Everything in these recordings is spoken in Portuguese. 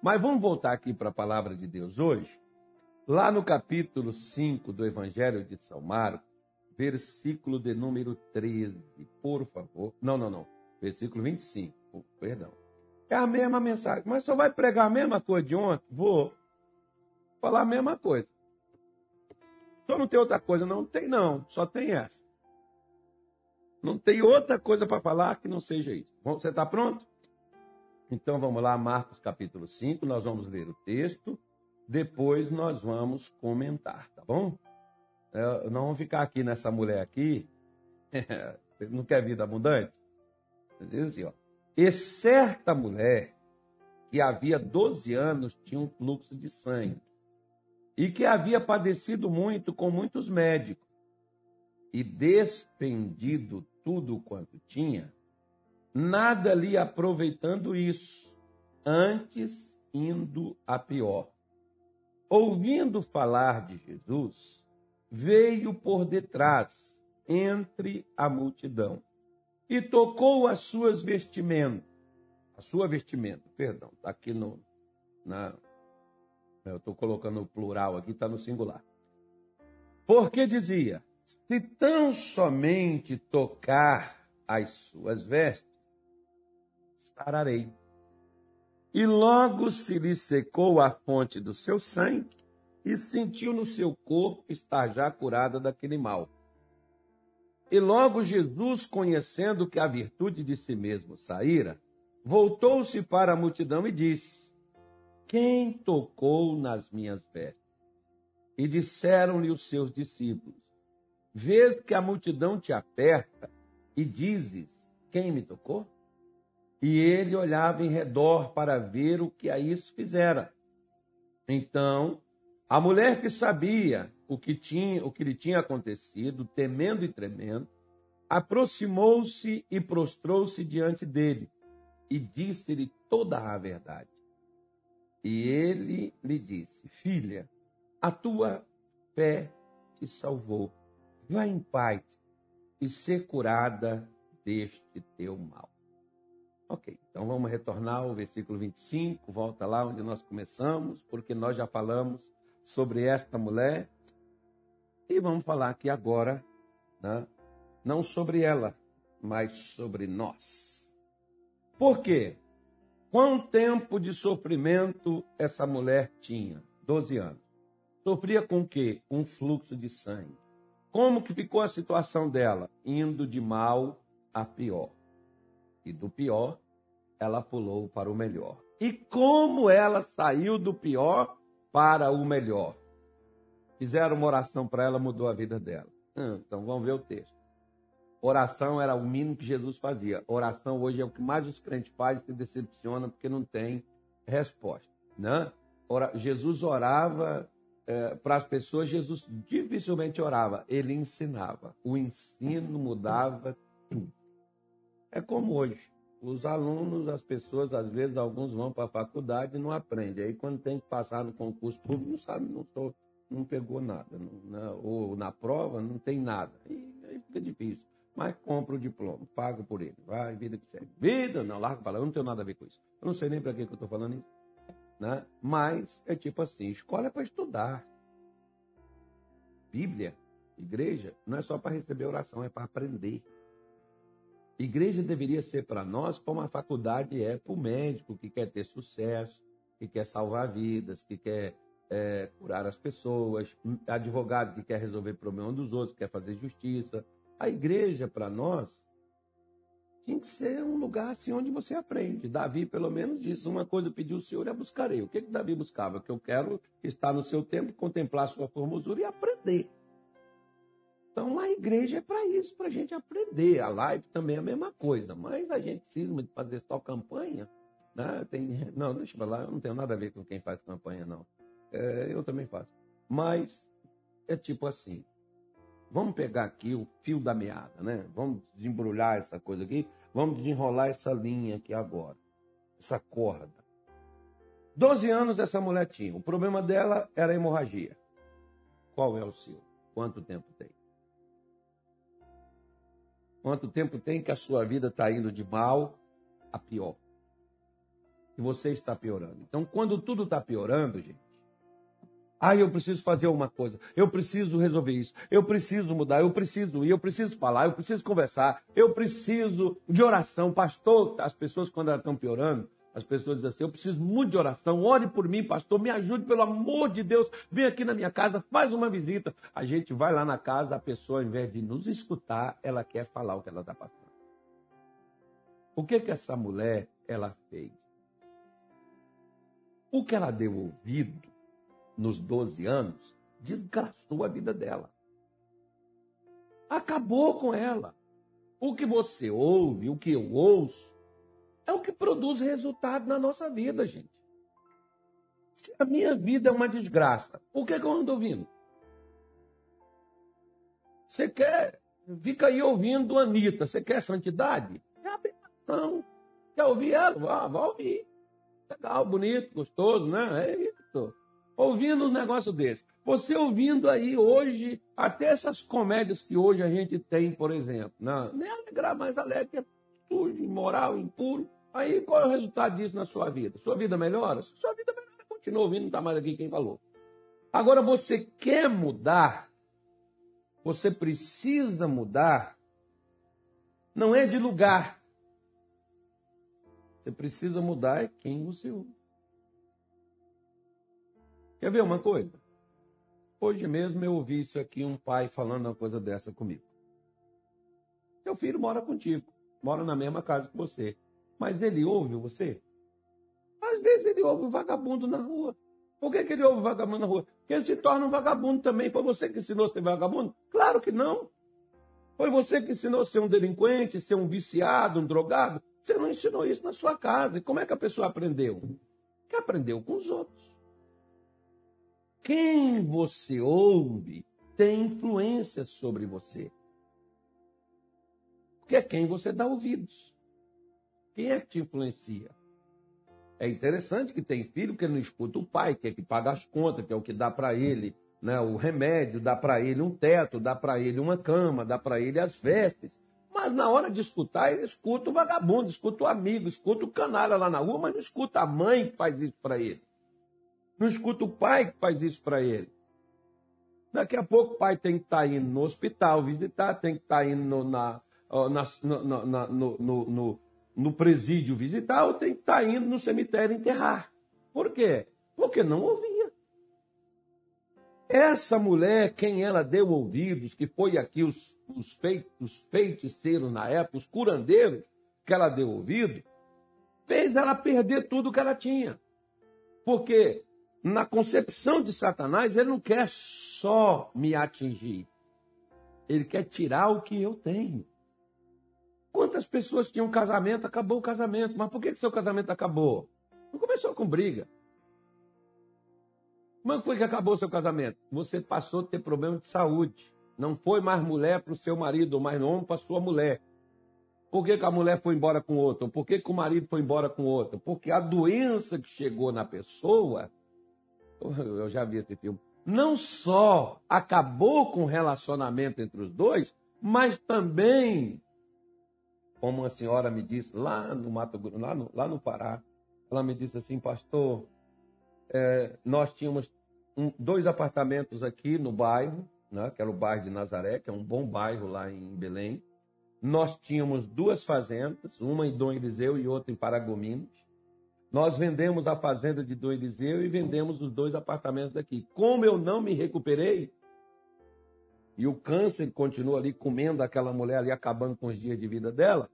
Mas vamos voltar aqui para a palavra de Deus hoje. Lá no capítulo 5 do Evangelho de São Marcos, versículo de número 13, por favor. Não, não, não. Versículo 25, oh, perdão. É a mesma mensagem. Mas só vai pregar a mesma coisa de ontem? Vou falar a mesma coisa. Só não tem outra coisa? Não tem, não. Só tem essa. Não tem outra coisa para falar que não seja isso. Você está pronto? Então vamos lá, Marcos capítulo 5, nós vamos ler o texto, depois nós vamos comentar, tá bom? É, não vamos ficar aqui nessa mulher aqui, não quer vida abundante? Diz assim, ó. E certa mulher que havia 12 anos tinha um fluxo de sangue e que havia padecido muito com muitos médicos e despendido tudo quanto tinha, nada lhe aproveitando isso, antes indo a pior. Ouvindo falar de Jesus, veio por detrás, entre a multidão, e tocou as suas vestimentas, a sua vestimenta, perdão, está aqui no, na, eu estou colocando o plural aqui, está no singular. Porque dizia, se tão somente tocar as suas vestes, sararei. E logo se lhe secou a fonte do seu sangue e sentiu no seu corpo estar já curada daquele mal. E logo Jesus, conhecendo que a virtude de si mesmo saíra, voltou-se para a multidão e disse: Quem tocou nas minhas vestes? E disseram-lhe os seus discípulos: Vês que a multidão te aperta e dizes: Quem me tocou? E ele olhava em redor para ver o que a isso fizera. Então, a mulher que sabia o que tinha, o que lhe tinha acontecido, temendo e tremendo, aproximou-se e prostrou-se diante dele e disse-lhe toda a verdade. E ele lhe disse: Filha, a tua fé te salvou. Vá em paz e ser curada deste teu mal. Ok, então vamos retornar ao versículo 25, volta lá onde nós começamos, porque nós já falamos sobre esta mulher. E vamos falar aqui agora, né, não sobre ela, mas sobre nós. Por quê? Quanto tempo de sofrimento essa mulher tinha? Doze anos. Sofria com o quê? Um fluxo de sangue. Como que ficou a situação dela? Indo de mal a pior e do pior, ela pulou para o melhor. E como ela saiu do pior para o melhor? Fizeram uma oração para ela, mudou a vida dela. Hum, então vamos ver o texto. Oração era o mínimo que Jesus fazia. Oração hoje é o que mais os crentes fazem e se decepciona porque não tem resposta. Né? Ora, Jesus orava é, para as pessoas, Jesus dificilmente orava, ele ensinava. O ensino mudava tudo. É como hoje. Os alunos, as pessoas, às vezes, alguns vão para a faculdade e não aprendem. Aí, quando tem que passar no concurso público, não sabe, não, tô, não pegou nada. Não, né? ou na prova, não tem nada. E aí fica difícil. Mas compra o diploma, paga por ele. Vai, vida que segue. Vida, não, larga para lá, eu não tenho nada a ver com isso. Eu não sei nem para que, que eu estou falando isso. Né? Mas é tipo assim: escola é para estudar. Bíblia, igreja, não é só para receber oração, é para aprender. Igreja deveria ser para nós como a faculdade é para o médico que quer ter sucesso, que quer salvar vidas, que quer é, curar as pessoas, advogado que quer resolver problema dos outros, quer fazer justiça. A igreja, para nós, tinha que ser um lugar assim onde você aprende. Davi, pelo menos, disse: uma coisa pediu o Senhor a buscarei. O que, que Davi buscava? Que eu quero estar no seu tempo, contemplar sua formosura e aprender. Então a igreja é para isso, para a gente aprender. A live também é a mesma coisa, mas a gente precisa de fazer só campanha. Né? Tem, não, deixa eu falar, eu não tenho nada a ver com quem faz campanha, não. É, eu também faço. Mas é tipo assim. Vamos pegar aqui o fio da meada, né? Vamos desembrulhar essa coisa aqui. Vamos desenrolar essa linha aqui agora. Essa corda. Doze anos essa mulher tinha. O problema dela era hemorragia. Qual é o seu? Quanto tempo tem? Quanto tempo tem que a sua vida está indo de mal a pior? e você está piorando. Então, quando tudo está piorando, gente, ah, eu preciso fazer uma coisa, eu preciso resolver isso, eu preciso mudar, eu preciso ir, eu preciso falar, eu preciso conversar, eu preciso de oração. Pastor, as pessoas, quando elas estão piorando, as pessoas dizem assim: eu preciso muito de oração, ore por mim, pastor, me ajude, pelo amor de Deus, vem aqui na minha casa, faz uma visita. A gente vai lá na casa, a pessoa, ao invés de nos escutar, ela quer falar o que ela está passando. O que que essa mulher ela fez? O que ela deu ouvido nos 12 anos, desgastou a vida dela. Acabou com ela. O que você ouve, o que eu ouço, é o que produz resultado na nossa vida, gente. Se a minha vida é uma desgraça, por que, que eu ando ouvindo? Você quer, fica aí ouvindo Anitta, você quer santidade? É a benção. Quer ouvir ela? Vá, vá ouvir. Legal, bonito, gostoso, né? É isso ouvindo um negócio desse. Você ouvindo aí hoje, até essas comédias que hoje a gente tem, por exemplo, não, nem alegrar mais alegre, é sujo, imoral, impuro. Aí qual é o resultado disso na sua vida? Sua vida melhora? Sua vida melhora, continua ouvindo, não está mais aqui quem falou. Agora você quer mudar, você precisa mudar, não é de lugar. Você precisa mudar é quem você ouve. Quer ver uma coisa? Hoje mesmo eu ouvi isso aqui, um pai falando uma coisa dessa comigo. Seu filho mora contigo, mora na mesma casa que você. Mas ele ouve você? Às vezes ele ouve o vagabundo na rua. Por que, que ele ouve o vagabundo na rua? Porque ele se torna um vagabundo também. Foi você que ensinou a ser vagabundo? Claro que não. Foi você que ensinou a ser um delinquente, ser um viciado, um drogado? Você não ensinou isso na sua casa. E como é que a pessoa aprendeu? Que aprendeu com os outros. Quem você ouve tem influência sobre você. Porque é quem você dá ouvidos. Quem é que te influencia? É interessante que tem filho que não escuta o pai, que é que paga as contas, que é o que dá para ele né, o remédio, dá para ele um teto, dá para ele uma cama, dá para ele as vestes. Mas na hora de escutar, ele escuta o vagabundo, escuta o amigo, escuta o canalha lá na rua, mas não escuta a mãe que faz isso para ele. Não escuta o pai que faz isso para ele. Daqui a pouco o pai tem que estar tá indo no hospital visitar, tem que estar tá indo no, na, no, no, no, no, presídio visitar, ou tem que estar tá indo no cemitério enterrar. Por quê? Porque não ouvia. Essa mulher, quem ela deu ouvidos, que foi aqui os, os, feitos, os feiticeiros na época, os curandeiros, que ela deu ouvido, fez ela perder tudo que ela tinha. Porque na concepção de Satanás, ele não quer só me atingir. Ele quer tirar o que eu tenho. Quantas pessoas tinham casamento, acabou o casamento. Mas por que, que seu casamento acabou? Não começou com briga. Como foi que acabou o seu casamento? Você passou a ter problema de saúde. Não foi mais mulher para o seu marido, ou mais homem para a sua mulher. Por que, que, a mulher foi embora com outro? Por que, que o marido foi embora com outro? Porque a doença que chegou na pessoa eu já vi esse filme. Não só acabou com o relacionamento entre os dois, mas também, como uma senhora me disse lá no Mato Grosso, lá no, lá no Pará, ela me disse assim, pastor, é, nós tínhamos um, dois apartamentos aqui no bairro, né, que era o bairro de Nazaré, que é um bom bairro lá em Belém. Nós tínhamos duas fazendas, uma em Dom Eliseu e outra em Paragominas. Nós vendemos a fazenda de Dom Eliseu e vendemos os dois apartamentos daqui. Como eu não me recuperei, e o câncer continua ali comendo aquela mulher ali, acabando com os dias de vida dela,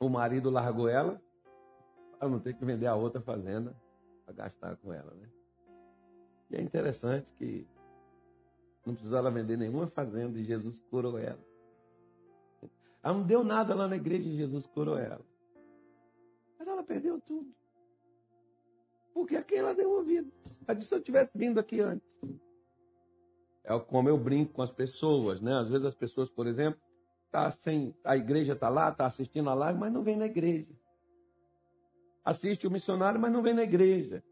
o marido largou ela para não ter que vender a outra fazenda para gastar com ela, né? E é interessante que não precisava vender nenhuma fazenda e Jesus curou ela. Ela não deu nada lá na igreja e Jesus curou ela. Mas ela perdeu tudo. Porque aqui ela deu ouvido. Ela se eu tivesse vindo aqui antes. É como eu brinco com as pessoas, né? Às vezes as pessoas, por exemplo, tá sem, a igreja está lá, está assistindo a live, mas não vem na igreja. Assiste o missionário, mas não vem na igreja.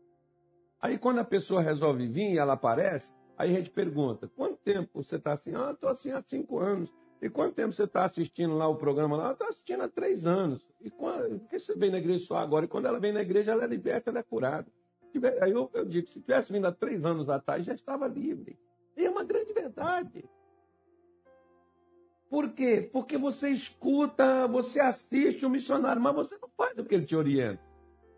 Aí quando a pessoa resolve vir e ela aparece, aí a gente pergunta, quanto tempo você está assim? Ah, estou assim há cinco anos. E quanto tempo você está assistindo lá o programa lá? Está assistindo há três anos. E quando, por que você vem na igreja só agora? E quando ela vem na igreja, ela é liberta, ela é curada. Aí eu, eu digo, se tivesse vindo há três anos atrás, já estava livre. E é uma grande verdade. Por quê? Porque você escuta, você assiste o missionário, mas você não faz o que ele te orienta.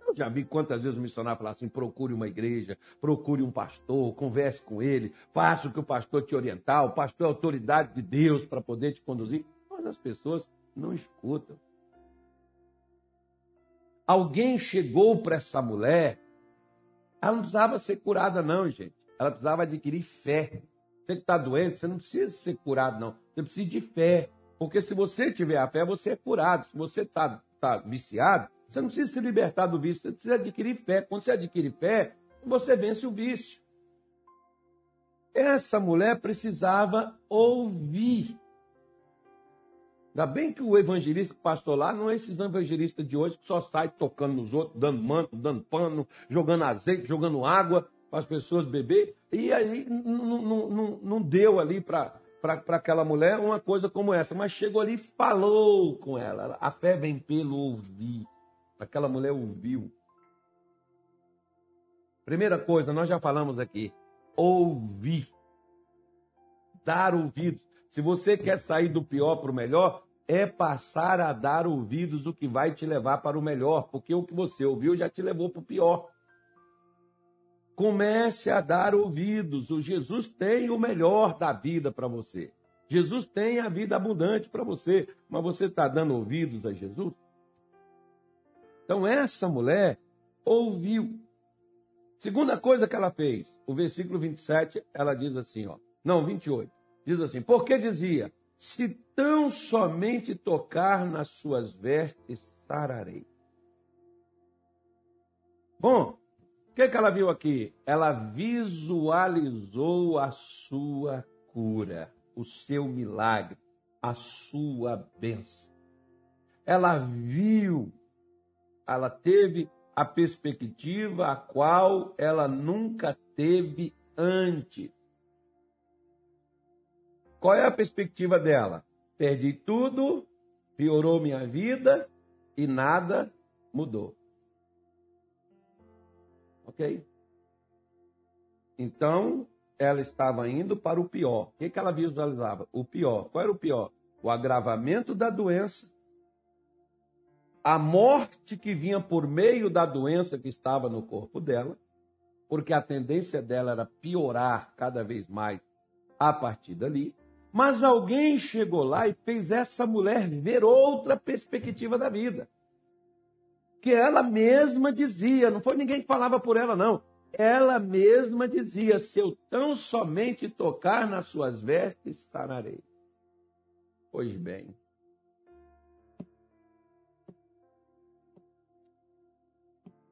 Eu já vi quantas vezes o missionário falar assim: procure uma igreja, procure um pastor, converse com ele, faça o que o pastor te orientar. O pastor é autoridade de Deus para poder te conduzir. Mas as pessoas não escutam. Alguém chegou para essa mulher, ela não precisava ser curada, não, gente. Ela precisava adquirir fé. Você que está doente, você não precisa ser curado, não. Você precisa de fé. Porque se você tiver a fé, você é curado. Se você está tá viciado, você não precisa se libertar do vício, você precisa adquirir fé. Quando você adquire fé, você vence o vício. Essa mulher precisava ouvir. Ainda bem que o evangelista que pastor lá não é esses evangelistas de hoje que só sai tocando nos outros, dando manto, dando pano, jogando azeite, jogando água para as pessoas beber. E aí não, não, deu ali para aquela mulher uma coisa como essa. Mas chegou ali e falou com ela. A fé vem pelo ouvir. Aquela mulher ouviu. Primeira coisa, nós já falamos aqui. Ouvir. Dar ouvidos. Se você quer sair do pior para o melhor, é passar a dar ouvidos o que vai te levar para o melhor, porque o que você ouviu já te levou para o pior. Comece a dar ouvidos. O Jesus tem o melhor da vida para você. Jesus tem a vida abundante para você, mas você está dando ouvidos a Jesus? Então, essa mulher ouviu. Segunda coisa que ela fez, o versículo 27, ela diz assim, ó. Não, 28. Diz assim: Porque dizia: Se tão somente tocar nas suas vestes, sararei. Bom, que, que ela viu aqui? Ela visualizou a sua cura, o seu milagre, a sua bênção. Ela viu ela teve a perspectiva a qual ela nunca teve antes. Qual é a perspectiva dela? Perdi tudo, piorou minha vida e nada mudou. Ok? Então, ela estava indo para o pior. O que, que ela visualizava? O pior. Qual era o pior? O agravamento da doença a morte que vinha por meio da doença que estava no corpo dela, porque a tendência dela era piorar cada vez mais a partir dali. Mas alguém chegou lá e fez essa mulher ver outra perspectiva da vida. Que ela mesma dizia, não foi ninguém que falava por ela, não. Ela mesma dizia: se eu tão somente tocar nas suas vestes, sanarei. Pois bem,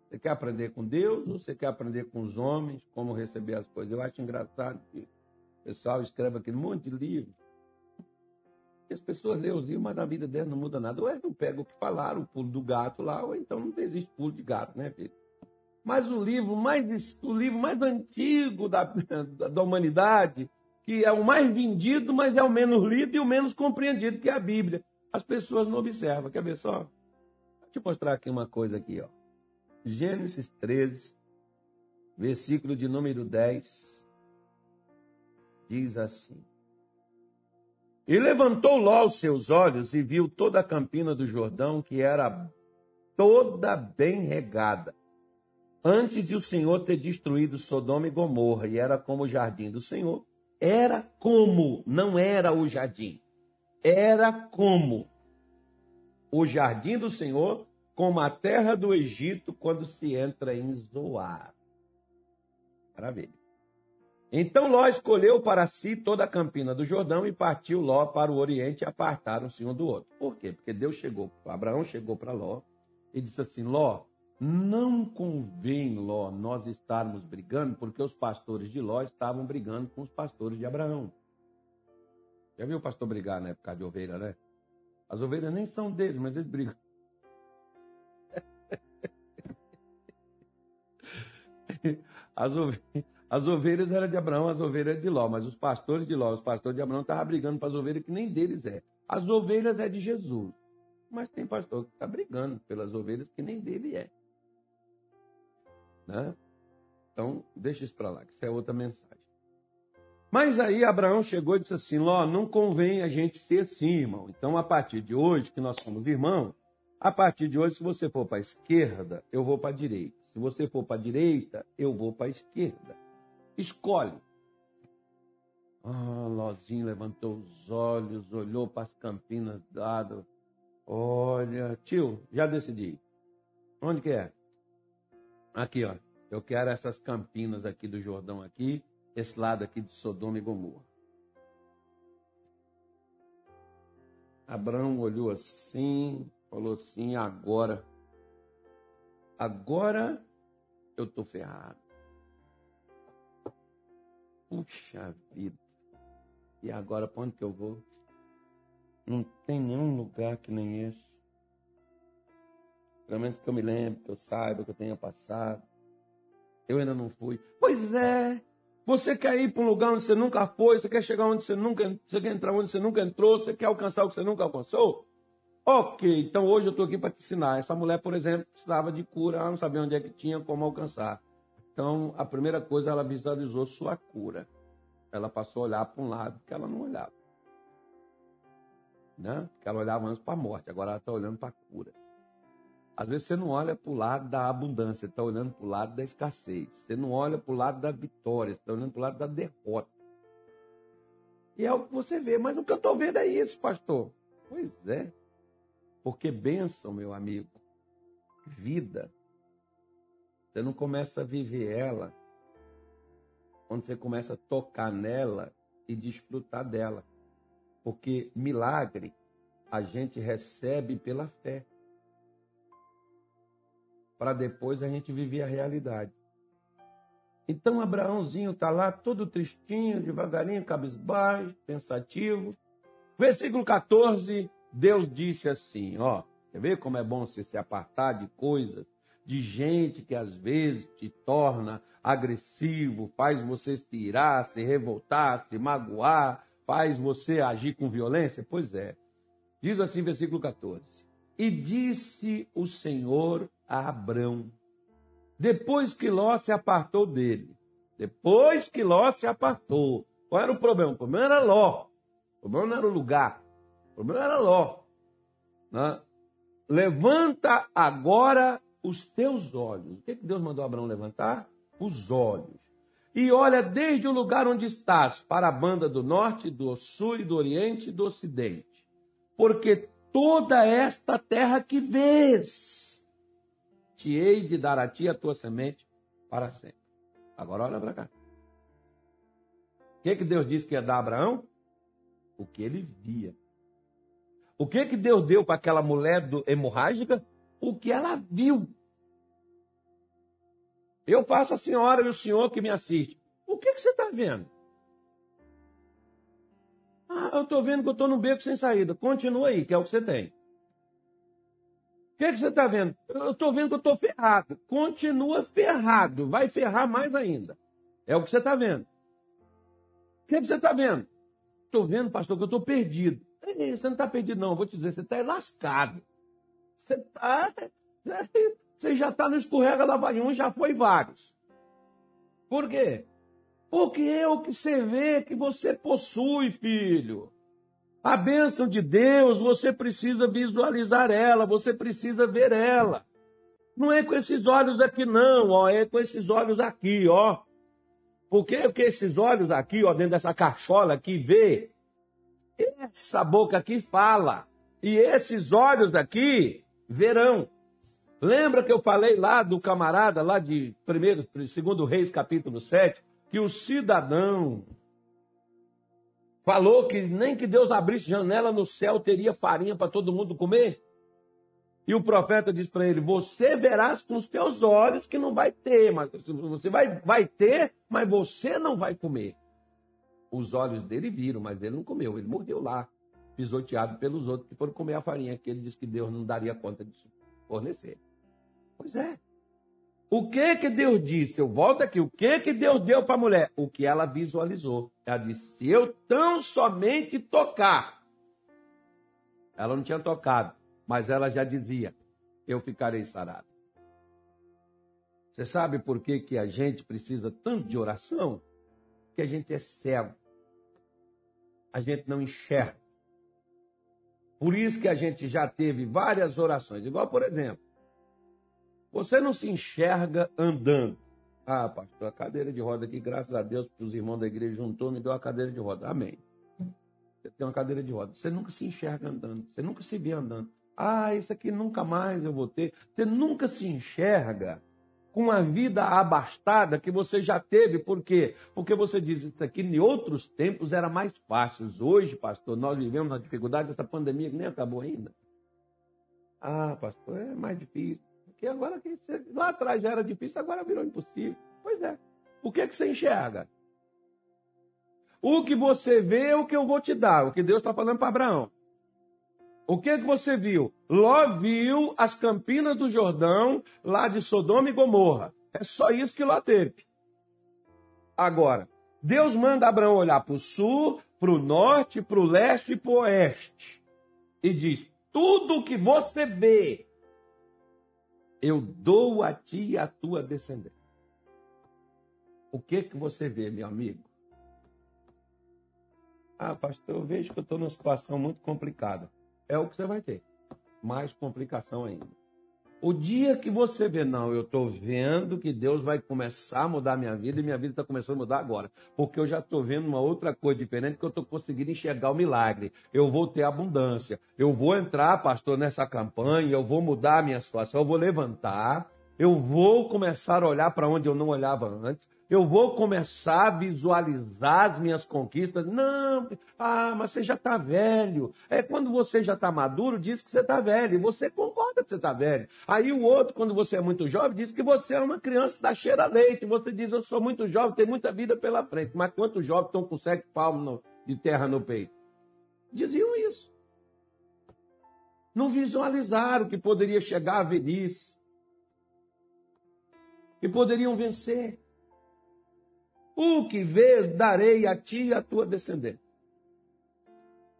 Você quer aprender com Deus ou você quer aprender com os homens, como receber as coisas? Eu acho engraçado que o pessoal escreve aquele monte de livro. As pessoas lêem os livros, mas na vida delas não muda nada. Ou é não pega o que falaram, o pulo do gato lá, ou então não existe pulo de gato, né, filho? Mas o livro mais, o livro mais antigo da, da humanidade, que é o mais vendido, mas é o menos lido e o menos compreendido, que é a Bíblia. As pessoas não observam. Quer ver só? Deixa eu mostrar aqui uma coisa aqui, ó. Gênesis 13, versículo de número 10, diz assim: E levantou Ló os seus olhos e viu toda a campina do Jordão, que era toda bem regada, antes de o Senhor ter destruído Sodoma e Gomorra, e era como o jardim do Senhor. Era como, não era o jardim, era como o jardim do Senhor como a terra do Egito quando se entra em Zoar. Maravilha. Então Ló escolheu para si toda a campina do Jordão e partiu Ló para o Oriente e apartaram-se um do outro. Por quê? Porque Deus chegou, Abraão chegou para Ló e disse assim: Ló, não convém, Ló, nós estarmos brigando, porque os pastores de Ló estavam brigando com os pastores de Abraão. Já viu o pastor brigar na época de ovelha, né? As ovelhas nem são deles, mas eles brigam. As ovelhas, As ovelhas eram de Abraão, as ovelhas de Ló, mas os pastores de Ló, os pastores de Abraão estavam brigando para as ovelhas que nem deles é. As ovelhas é de Jesus, mas tem pastor que está brigando pelas ovelhas que nem dele é. Né? Então, deixa isso para lá, que isso é outra mensagem. Mas aí Abraão chegou e disse assim: Ló, não convém a gente ser assim, irmão. Então, a partir de hoje, que nós somos irmãos, a partir de hoje, se você for para a esquerda, eu vou para a direita. Se você for para a direita, eu vou para a esquerda. Escolhe. Ah, Lozinho levantou os olhos, olhou para as campinas dado. Olha, tio, já decidi. Onde que é? Aqui, ó. Eu quero essas campinas aqui do Jordão aqui, esse lado aqui de Sodoma e Gomorra. Abraão olhou assim, falou assim: agora, agora eu tô ferrado. Puxa vida. E agora para onde que eu vou? Não tem nenhum lugar que nem esse. Pelo menos que eu me lembre, que eu saiba, que eu tenha passado. Eu ainda não fui. Pois é. Você quer ir para um lugar onde você nunca foi, você quer chegar onde você nunca, você quer entrar onde você nunca entrou, você quer alcançar o que você nunca alcançou? Ok, então hoje eu estou aqui para te ensinar. Essa mulher, por exemplo, precisava de cura, ela não sabia onde é que tinha, como alcançar. Então, a primeira coisa, ela visualizou sua cura. Ela passou a olhar para um lado que ela não olhava. Né? Porque ela olhava antes para a morte, agora ela está olhando para a cura. Às vezes você não olha para o lado da abundância, está olhando para o lado da escassez. Você não olha para o lado da vitória, está olhando para o lado da derrota. E é o que você vê, mas o que eu estou vendo é isso, pastor. Pois é. Porque bênção, meu amigo, vida, você não começa a viver ela quando você começa a tocar nela e desfrutar dela. Porque milagre a gente recebe pela fé. Para depois a gente viver a realidade. Então Abraãozinho está lá todo tristinho, devagarinho, cabisbaixo, pensativo. Versículo 14, Deus disse assim, ó, quer ver como é bom você se apartar de coisas de gente que às vezes te torna agressivo, faz você se tirar, se revoltar, se magoar, faz você agir com violência? Pois é. Diz assim, versículo 14: E disse o Senhor a Abrão, depois que Ló se apartou dele, depois que Ló se apartou, qual era o problema? O problema era Ló, o problema não era o lugar, o problema era Ló. Né? Levanta agora os teus olhos. O que, que Deus mandou Abraão levantar? Os olhos. E olha desde o lugar onde estás, para a banda do norte, do sul, do oriente e do ocidente. Porque toda esta terra que vês, te hei de dar a ti a tua semente para sempre. Agora olha para cá. O que, que Deus disse que ia dar a Abraão? O que ele via. O que, que Deus deu para aquela mulher do, hemorrágica? O que ela viu. Eu faço a senhora e o senhor que me assiste. O que, que você está vendo? Ah, eu estou vendo que eu estou no beco sem saída. Continua aí, que é o que você tem. O que, que você está vendo? Eu estou vendo que eu estou ferrado. Continua ferrado. Vai ferrar mais ainda. É o que você está vendo. O que, que você está vendo? Estou vendo, pastor, que eu estou perdido. Você não está perdido, não. Eu vou te dizer, você está lascado. Você tá, você já está no escorrega da um, já foi vários. Por quê? Porque é o que você vê que você possui, filho. A bênção de Deus, você precisa visualizar ela, você precisa ver ela. Não é com esses olhos aqui, não, ó, é com esses olhos aqui, ó. Porque, porque esses olhos aqui, ó, dentro dessa cachola aqui, vê. Essa boca aqui fala. E esses olhos aqui verão. Lembra que eu falei lá do camarada, lá de primeiro, segundo Reis, capítulo 7, que o cidadão falou que nem que Deus abrisse janela no céu teria farinha para todo mundo comer? E o profeta diz para ele: Você verás com os teus olhos que não vai ter, mas você vai, vai ter, mas você não vai comer. Os olhos dele viram, mas ele não comeu, ele morreu lá pisoteado pelos outros que foram comer a farinha que ele disse que Deus não daria conta de fornecer. Pois é. O que que Deus disse? Eu volto aqui. O que que Deus deu para a mulher? O que ela visualizou. Ela disse: se eu tão somente tocar. Ela não tinha tocado, mas ela já dizia: eu ficarei sarada. Você sabe por que, que a gente precisa tanto de oração? Porque a gente é cego. A gente não enxerga. Por isso que a gente já teve várias orações. Igual, por exemplo, você não se enxerga andando. Ah, pastor, a cadeira de roda aqui, graças a Deus, os irmãos da igreja juntou, me deu a cadeira de roda. Amém. Você tem uma cadeira de roda. Você nunca se enxerga andando. Você nunca se vê andando. Ah, isso aqui nunca mais eu vou ter. Você nunca se enxerga com a vida abastada que você já teve. Por quê? Porque você diz isso aqui em outros tempos era mais fácil. Hoje, pastor, nós vivemos na dificuldade dessa pandemia que nem acabou ainda. Ah, pastor, é mais difícil. Porque agora que lá atrás já era difícil, agora virou impossível. Pois é. O que, é que você enxerga? O que você vê é o que eu vou te dar, o que Deus está falando para Abraão. O que, que você viu? Ló viu as campinas do Jordão, lá de Sodoma e Gomorra. É só isso que Ló teve. Agora, Deus manda Abraão olhar para o sul, para o norte, para o leste e para o oeste. E diz: tudo que você vê, eu dou a ti e a tua descendência. O que que você vê, meu amigo? Ah, pastor, eu vejo que eu estou numa situação muito complicada é o que você vai ter. Mais complicação ainda. O dia que você vê, não, eu estou vendo que Deus vai começar a mudar a minha vida e minha vida está começando a mudar agora. Porque eu já estou vendo uma outra coisa diferente que eu estou conseguindo enxergar o milagre. Eu vou ter abundância. Eu vou entrar, pastor, nessa campanha, eu vou mudar a minha situação, eu vou levantar, eu vou começar a olhar para onde eu não olhava antes eu vou começar a visualizar as minhas conquistas. Não, ah, mas você já está velho. É quando você já está maduro, diz que você está velho. E você concorda que você está velho. Aí o outro, quando você é muito jovem, diz que você é uma criança da cheira leite. Você diz, eu sou muito jovem, tenho muita vida pela frente. Mas quantos jovens estão com sete palmos de terra no peito? Diziam isso. Não visualizaram que poderia chegar a velhice. Que poderiam vencer. O que vês, darei a ti e a tua descendência.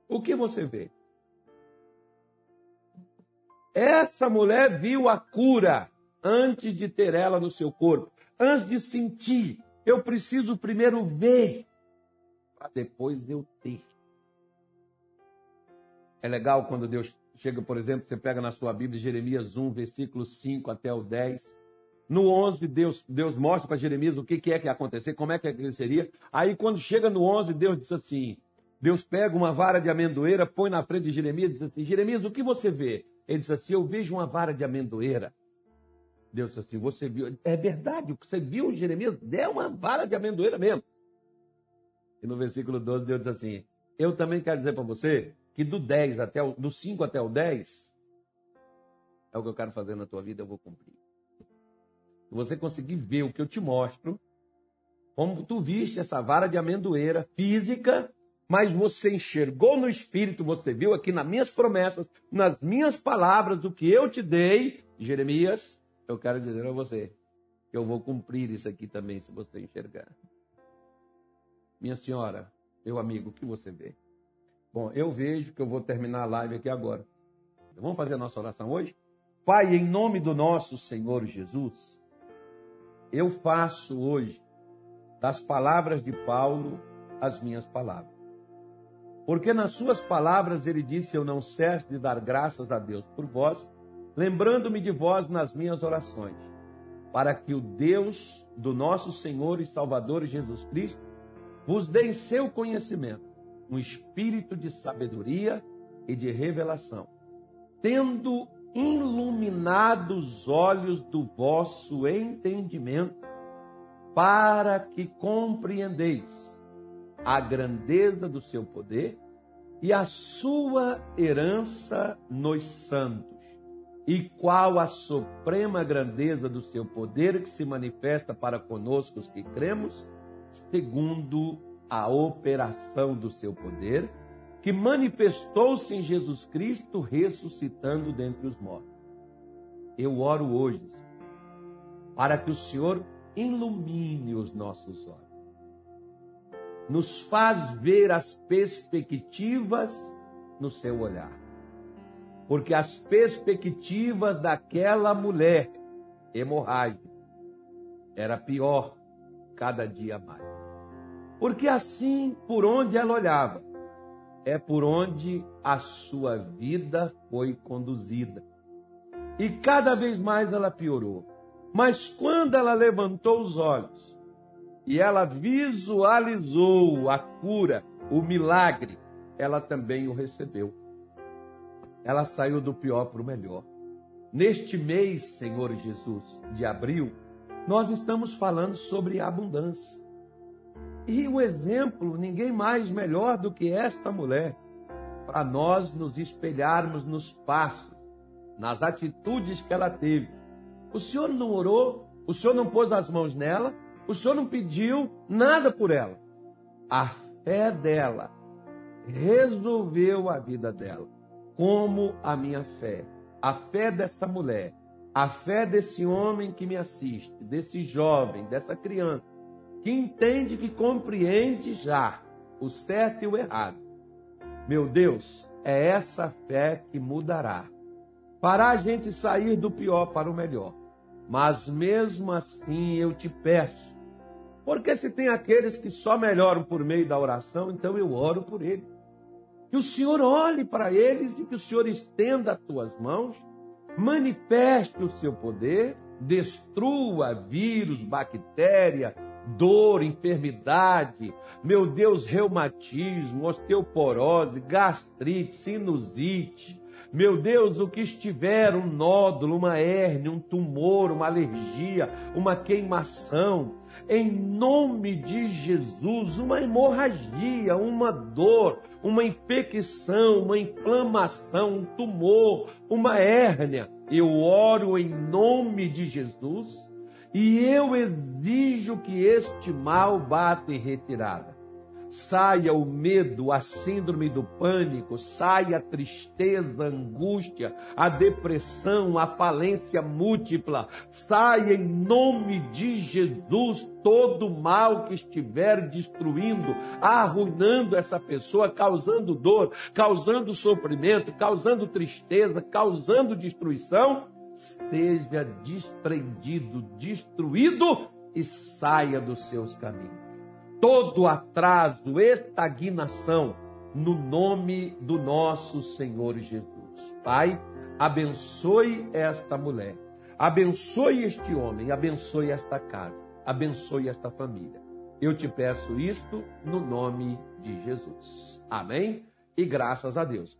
O que você vê? Essa mulher viu a cura antes de ter ela no seu corpo, antes de sentir. Eu preciso primeiro ver, para depois eu ter. É legal quando Deus chega, por exemplo, você pega na sua Bíblia Jeremias 1, versículo 5 até o 10. No 11, Deus, Deus mostra para Jeremias o que, que, é que ia acontecer, como é que ele seria. Aí, quando chega no 11, Deus diz assim: Deus pega uma vara de amendoeira, põe na frente de Jeremias e diz assim: Jeremias, o que você vê? Ele diz assim: Eu vejo uma vara de amendoeira. Deus diz assim: Você viu? É verdade, o que você viu, Jeremias, é uma vara de amendoeira mesmo. E no versículo 12, Deus diz assim: Eu também quero dizer para você que do 10 até o, do 5 até o 10 é o que eu quero fazer na tua vida, eu vou cumprir você conseguir ver o que eu te mostro, como tu viste essa vara de amendoeira física, mas você enxergou no espírito, você viu aqui nas minhas promessas, nas minhas palavras, o que eu te dei, Jeremias, eu quero dizer a você que eu vou cumprir isso aqui também, se você enxergar. Minha senhora, meu amigo, o que você vê? Bom, eu vejo que eu vou terminar a live aqui agora. Vamos fazer a nossa oração hoje? Pai, em nome do nosso Senhor Jesus, eu faço hoje das palavras de Paulo as minhas palavras. Porque nas suas palavras ele disse: Eu não cesso de dar graças a Deus por vós, lembrando-me de vós nas minhas orações, para que o Deus do nosso Senhor e Salvador Jesus Cristo vos dê em seu conhecimento um espírito de sabedoria e de revelação, tendo iluminados os olhos do vosso entendimento, para que compreendeis a grandeza do seu poder e a sua herança nos santos, e qual a suprema grandeza do seu poder que se manifesta para conosco os que cremos, segundo a operação do seu poder que manifestou-se em Jesus Cristo ressuscitando dentre os mortos. Eu oro hoje para que o Senhor ilumine os nossos olhos. Nos faz ver as perspectivas no seu olhar. Porque as perspectivas daquela mulher hemorrágica era pior cada dia mais. Porque assim, por onde ela olhava, é por onde a sua vida foi conduzida. E cada vez mais ela piorou. Mas quando ela levantou os olhos e ela visualizou a cura, o milagre, ela também o recebeu. Ela saiu do pior para o melhor. Neste mês, Senhor Jesus, de abril, nós estamos falando sobre abundância. E o exemplo, ninguém mais melhor do que esta mulher, para nós nos espelharmos nos passos, nas atitudes que ela teve. O Senhor não orou, o Senhor não pôs as mãos nela, o Senhor não pediu nada por ela. A fé dela resolveu a vida dela, como a minha fé, a fé dessa mulher, a fé desse homem que me assiste, desse jovem, dessa criança que entende, que compreende já o certo e o errado. Meu Deus, é essa fé que mudará. Fará a gente sair do pior para o melhor. Mas mesmo assim eu te peço, porque se tem aqueles que só melhoram por meio da oração, então eu oro por eles. Que o Senhor olhe para eles e que o Senhor estenda as tuas mãos, manifeste o seu poder, destrua vírus, bactéria, dor, enfermidade, meu Deus, reumatismo, osteoporose, gastrite, sinusite, meu Deus, o que estiver, um nódulo, uma hérnia, um tumor, uma alergia, uma queimação, em nome de Jesus, uma hemorragia, uma dor, uma infecção, uma inflamação, um tumor, uma hérnia, eu oro em nome de Jesus e eu exijo que este mal bata em retirada. Saia o medo, a síndrome do pânico, saia a tristeza, a angústia, a depressão, a falência múltipla. Saia em nome de Jesus todo mal que estiver destruindo, arruinando essa pessoa, causando dor, causando sofrimento, causando tristeza, causando destruição esteja desprendido, destruído e saia dos seus caminhos. Todo atraso, estagnação, no nome do nosso Senhor Jesus. Pai, abençoe esta mulher, abençoe este homem, abençoe esta casa, abençoe esta família. Eu te peço isto no nome de Jesus. Amém? E graças a Deus.